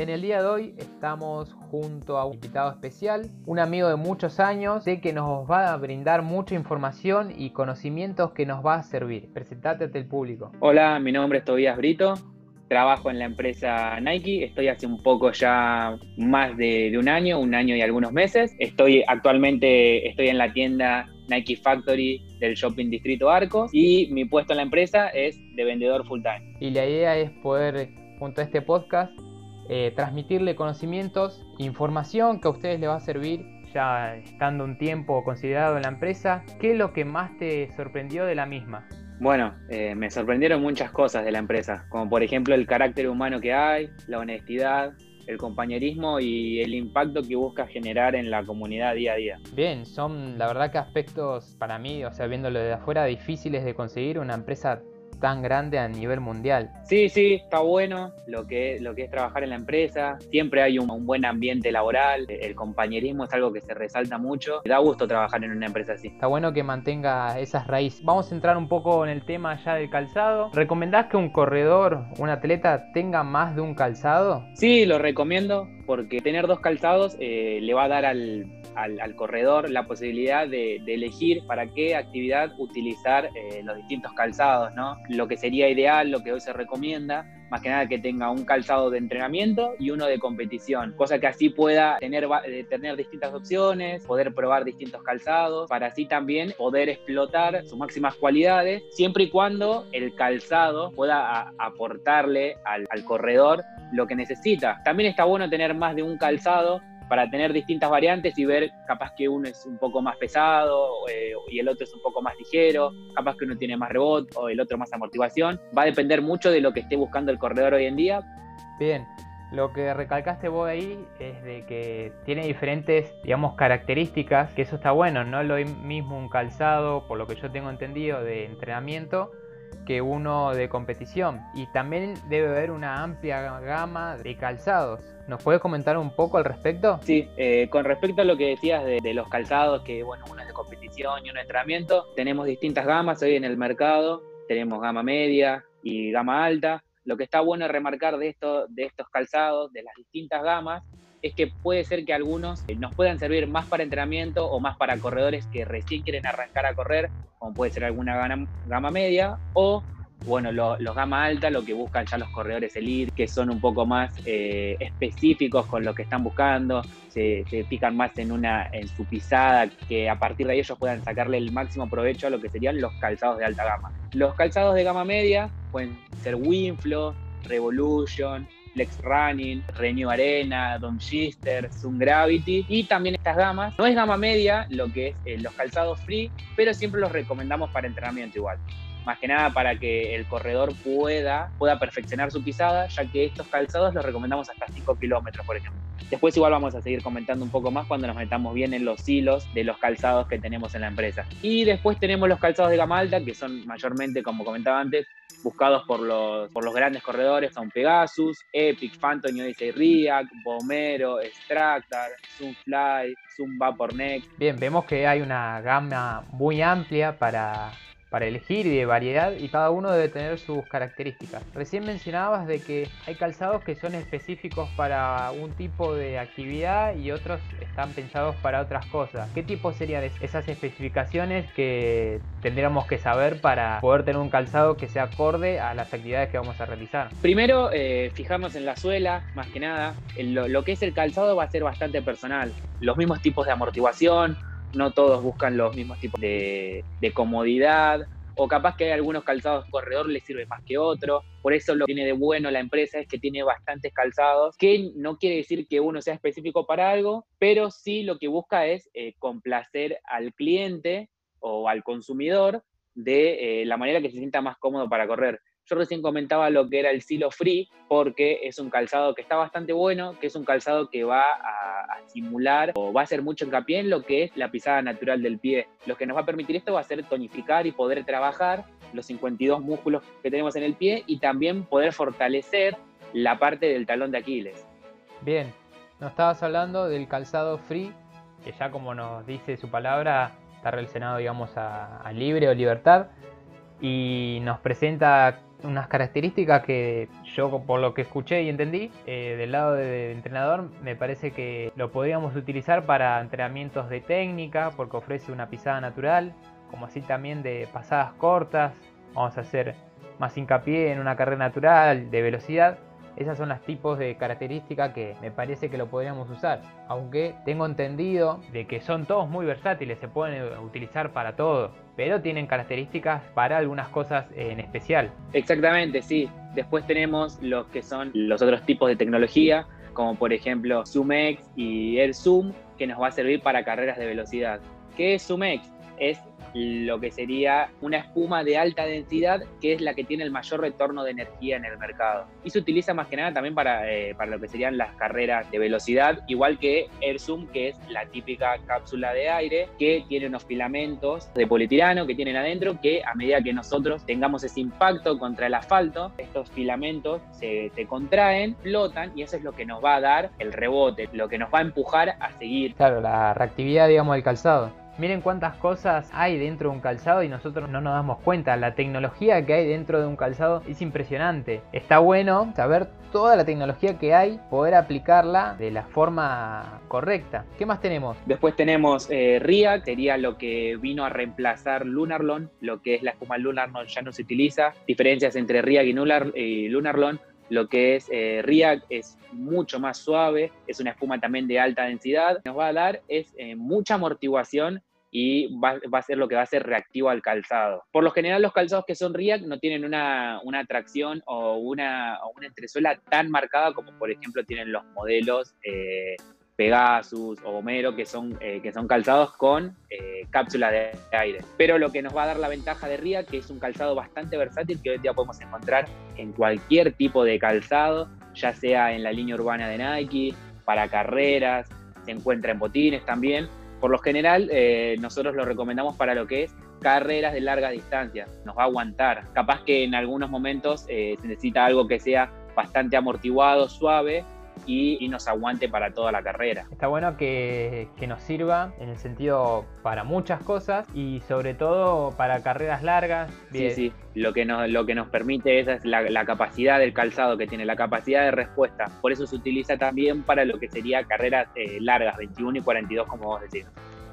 En el día de hoy estamos junto a un invitado especial, un amigo de muchos años, de que nos va a brindar mucha información y conocimientos que nos va a servir. Presentate ante el público. Hola, mi nombre es Tobias Brito, trabajo en la empresa Nike, estoy hace un poco ya más de, de, un año, un año y algunos meses. Estoy actualmente estoy en la tienda Nike Factory del Shopping Distrito Arcos y mi puesto en la empresa es de vendedor full time. Y la idea es poder, junto a este podcast, eh, transmitirle conocimientos, información que a ustedes les va a servir ya estando un tiempo considerado en la empresa. ¿Qué es lo que más te sorprendió de la misma? Bueno, eh, me sorprendieron muchas cosas de la empresa, como por ejemplo el carácter humano que hay, la honestidad, el compañerismo y el impacto que busca generar en la comunidad día a día. Bien, son la verdad que aspectos para mí, o sea, viéndolo de afuera, difíciles de conseguir una empresa tan grande a nivel mundial. Sí, sí, está bueno lo que, lo que es trabajar en la empresa. Siempre hay un, un, buen ambiente laboral. El compañerismo es algo que se resalta mucho. Da gusto trabajar en una empresa así. Está bueno que mantenga esas raíces. Vamos a entrar un poco en el tema ya del calzado. ¿Recomendás que un corredor, un atleta, tenga más de un calzado? Sí, lo recomiendo porque tener dos calzados eh, le va a dar al, al, corredor la posibilidad de, elegir para qué actividad utilizar eh, los distintos calzados, ¿no? Lo que sería ideal, lo que hoy se recomienda, más que nada que tenga un calzado de entrenamiento y uno de competición, cosa que así pueda tener, eh, tener distintas opciones, poder probar distintos calzados, para así también poder explotar sus máximas cualidades, siempre y cuando el calzado pueda aportarle al corredor lo que necesita. También está bueno tener más de un calzado para tener distintas variantes y ver capaz que uno es un poco más pesado eh, y el otro es un poco más ligero, capaz que uno tiene más rebote o el otro más amortiguación. Va a depender mucho de lo que esté buscando el corredor hoy en día. Bien, lo que recalcaste vos ahí es de que tiene diferentes, digamos, características, que eso está bueno, no lo mismo un calzado, por lo que yo tengo entendido, de entrenamiento, que uno de competición. Y también debe haber una amplia gama de calzados. ¿Nos puedes comentar un poco al respecto? Sí, eh, con respecto a lo que decías de, los calzados, que bueno, uno es de competición y uno de entrenamiento, tenemos distintas gamas hoy en el mercado. Tenemos gama media y gama alta. Lo que está bueno remarcar de, esto, de estos calzados, de las distintas gamas, es que puede ser que algunos nos puedan servir más para entrenamiento o más para corredores que recién quieren arrancar a correr, como puede ser alguna gama, gama media, o bueno, lo, los gama alta, lo que buscan ya los corredores elite, que son un poco más eh, específicos con lo que están buscando, se, se, pican más en, una, en su pisada, que a partir de ahí ellos puedan sacarle el máximo provecho a lo que serían los calzados de alta gama. Los calzados de gama media pueden ser Winflow, Revolution, Flex Running, Renew Arena, Dom Shister, Zoom Gravity y también estas gamas. No es gama media lo que es eh, los calzados free, pero siempre los recomendamos para entrenamiento igual más que nada para que el corredor pueda, pueda perfeccionar su pisada, ya que estos calzados los recomendamos hasta 5 kilómetros, por ejemplo. Después igual vamos a seguir comentando un poco más cuando nos metamos bien en los hilos de los calzados que tenemos en la empresa. Y después tenemos los calzados de gama alta, que son mayormente, como comentaba antes, buscados por los, por los grandes corredores, son Pegasus, Epic, Phantom, Odyssey React, Bomero, Extractor, Zoomfly, Zoom Vaporneck. Bien, vemos que hay una gama muy amplia para para elegir y de variedad y cada uno debe tener sus características. Recién mencionabas de que hay calzados que son específicos para un tipo de actividad y otros están pensados para otras cosas. ¿Qué tipo serían esas especificaciones que tendríamos que saber para poder tener un calzado que sea acorde a las actividades que vamos a realizar? Primero, eh, fijarnos en la suela, más que nada. Lo, lo que es el calzado va a ser bastante personal. Los mismos tipos de amortiguación, no todos buscan los mismos tipos de, comodidad, o capaz que hay algunos calzados corredor les sirve más que otro. Por eso lo que tiene de bueno la empresa es que tiene bastantes calzados, que no quiere decir que uno sea específico para algo, pero sí lo que busca es eh, complacer al cliente o al consumidor de eh, la manera que se sienta más cómodo para correr. Yo recién comentaba lo que era el Silo Free, porque es un calzado que está bastante bueno, que es un calzado que va a, a, simular o va a hacer mucho hincapié en lo que es la pisada natural del pie. Lo que nos va a permitir esto va a ser tonificar y poder trabajar los 52 músculos que tenemos en el pie y también poder fortalecer la parte del talón de Aquiles. Bien, nos estabas hablando del calzado free, que ya como nos dice su palabra, está relacionado digamos a, a libre o libertad y nos presenta unas características que yo por lo que escuché y entendí eh, del lado del entrenador me parece que lo podríamos utilizar para entrenamientos de técnica porque ofrece una pisada natural, como así también de pasadas cortas, vamos a hacer más hincapié en una carrera natural de velocidad esas son las tipos de características que me parece que lo podríamos usar. Aunque tengo entendido de que son todos muy versátiles, se pueden utilizar para todo, pero tienen características para algunas cosas en especial. Exactamente, sí. Después tenemos los que son los otros tipos de tecnología, como por ejemplo ZoomX y AirZoom, que nos va a servir para carreras de velocidad. ¿Qué es ZoomX? Es lo que sería una espuma de alta densidad, que es la que tiene el mayor retorno de energía en el mercado. Y se utiliza más que nada también para, eh, para lo que serían las carreras de velocidad, igual que AirZoom, que es la típica cápsula de aire, que tiene unos filamentos de polietilano que tienen adentro, que a medida que nosotros tengamos ese impacto contra el asfalto, estos filamentos se, se contraen, flotan, y eso es lo que nos va a dar el rebote, lo que nos va a empujar a seguir. Claro, la reactividad, digamos, del calzado. Miren cuántas cosas hay dentro de un calzado y nosotros no nos damos cuenta. La tecnología que hay dentro de un calzado es impresionante. Está bueno saber toda la tecnología que hay, poder aplicarla de la forma correcta. ¿Qué más tenemos? Después tenemos eh, RIA, sería lo que vino a reemplazar Lunarlon, lo que es la espuma Lunarlon ya no se utiliza. Diferencias entre RIA y, Lunarlon. Lo que es eh, es mucho más suave, es una espuma también de alta densidad. Nos va a dar es eh, mucha amortiguación y va, a ser lo que va a ser reactivo al calzado. Por lo general los calzados que son RIAC no tienen una, una tracción o una, una, entresuela tan marcada como por ejemplo tienen los modelos eh, Pegasus o Homero que son, eh, que son calzados con eh, cápsula de aire. Pero lo que nos va a dar la ventaja de RIAC que es un calzado bastante versátil que hoy día podemos encontrar en cualquier tipo de calzado, ya sea en la línea urbana de Nike, para carreras, se encuentra en botines también por lo general, eh, nosotros lo recomendamos para lo que es carreras de larga distancia. Nos va a aguantar. Capaz que en algunos momentos eh, se necesita algo que sea bastante amortiguado, suave, y, nos aguante para toda la carrera. Está bueno que, nos sirva en el sentido para muchas cosas y sobre todo para carreras largas. Sí, sí, lo que nos, lo que nos permite esa es la, capacidad del calzado que tiene, la capacidad de respuesta. Por eso se utiliza también para lo que sería carreras eh, largas, 21 y 42 como vos decís.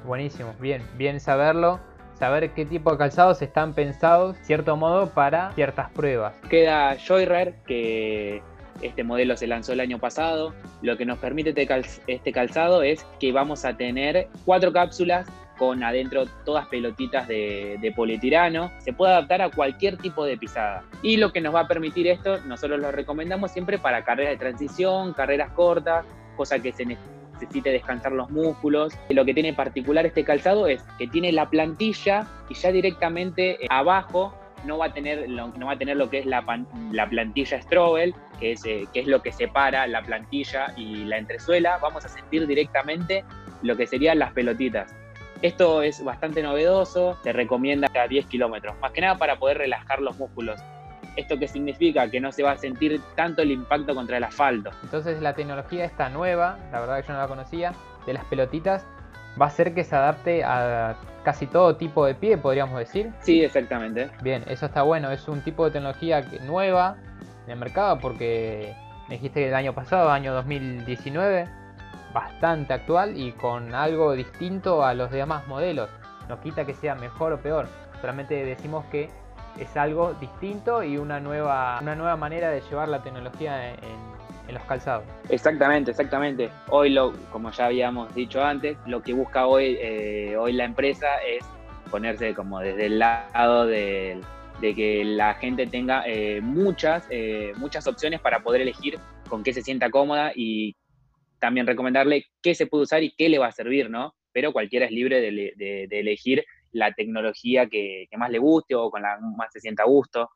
Buenísimo, bien, bien saberlo saber qué tipo de calzados están pensados, cierto modo, para ciertas pruebas. Queda Joyrer, que este modelo se lanzó el año pasado. Lo que nos permite este, este calzado es que vamos a tener cuatro cápsulas con adentro todas pelotitas de, de, polietilano. Se puede adaptar a cualquier tipo de pisada. Y lo que nos va a permitir esto, nosotros lo recomendamos siempre para carreras de transición, carreras cortas, cosa que se necesite descansar los músculos. Lo que tiene particular este calzado es que tiene la plantilla y ya directamente abajo no va a tener lo, no va a tener lo que es la, la plantilla Strobel, que es, eh, que es lo que separa la plantilla y la entresuela. Vamos a sentir directamente lo que serían las pelotitas. Esto es bastante novedoso, se recomienda a 10 kilómetros, más que nada para poder relajar los músculos. ¿Esto qué significa? Que no se va a sentir tanto el impacto contra el asfalto. Entonces la tecnología está nueva, la verdad que yo no la conocía, de las pelotitas, va a ser que se adapte a casi todo tipo de pie, podríamos decir. Sí, exactamente. Bien, eso está bueno, es un tipo de tecnología nueva en el mercado porque me dijiste que el año pasado, año 2019, bastante actual y con algo distinto a los demás modelos. No quita que sea mejor o peor, solamente decimos que es algo distinto y una nueva, una nueva manera de llevar la tecnología en, los calzados. Exactamente, exactamente. Hoy, lo, como ya habíamos dicho antes, lo que busca hoy, eh, hoy la empresa es ponerse como desde el lado de, que la gente tenga eh, muchas, eh, muchas opciones para poder elegir con qué se sienta cómoda y también recomendarle qué se puede usar y qué le va a servir, ¿no? Pero cualquiera es libre de, elegir la tecnología que, que, más le guste o con la más se sienta a gusto.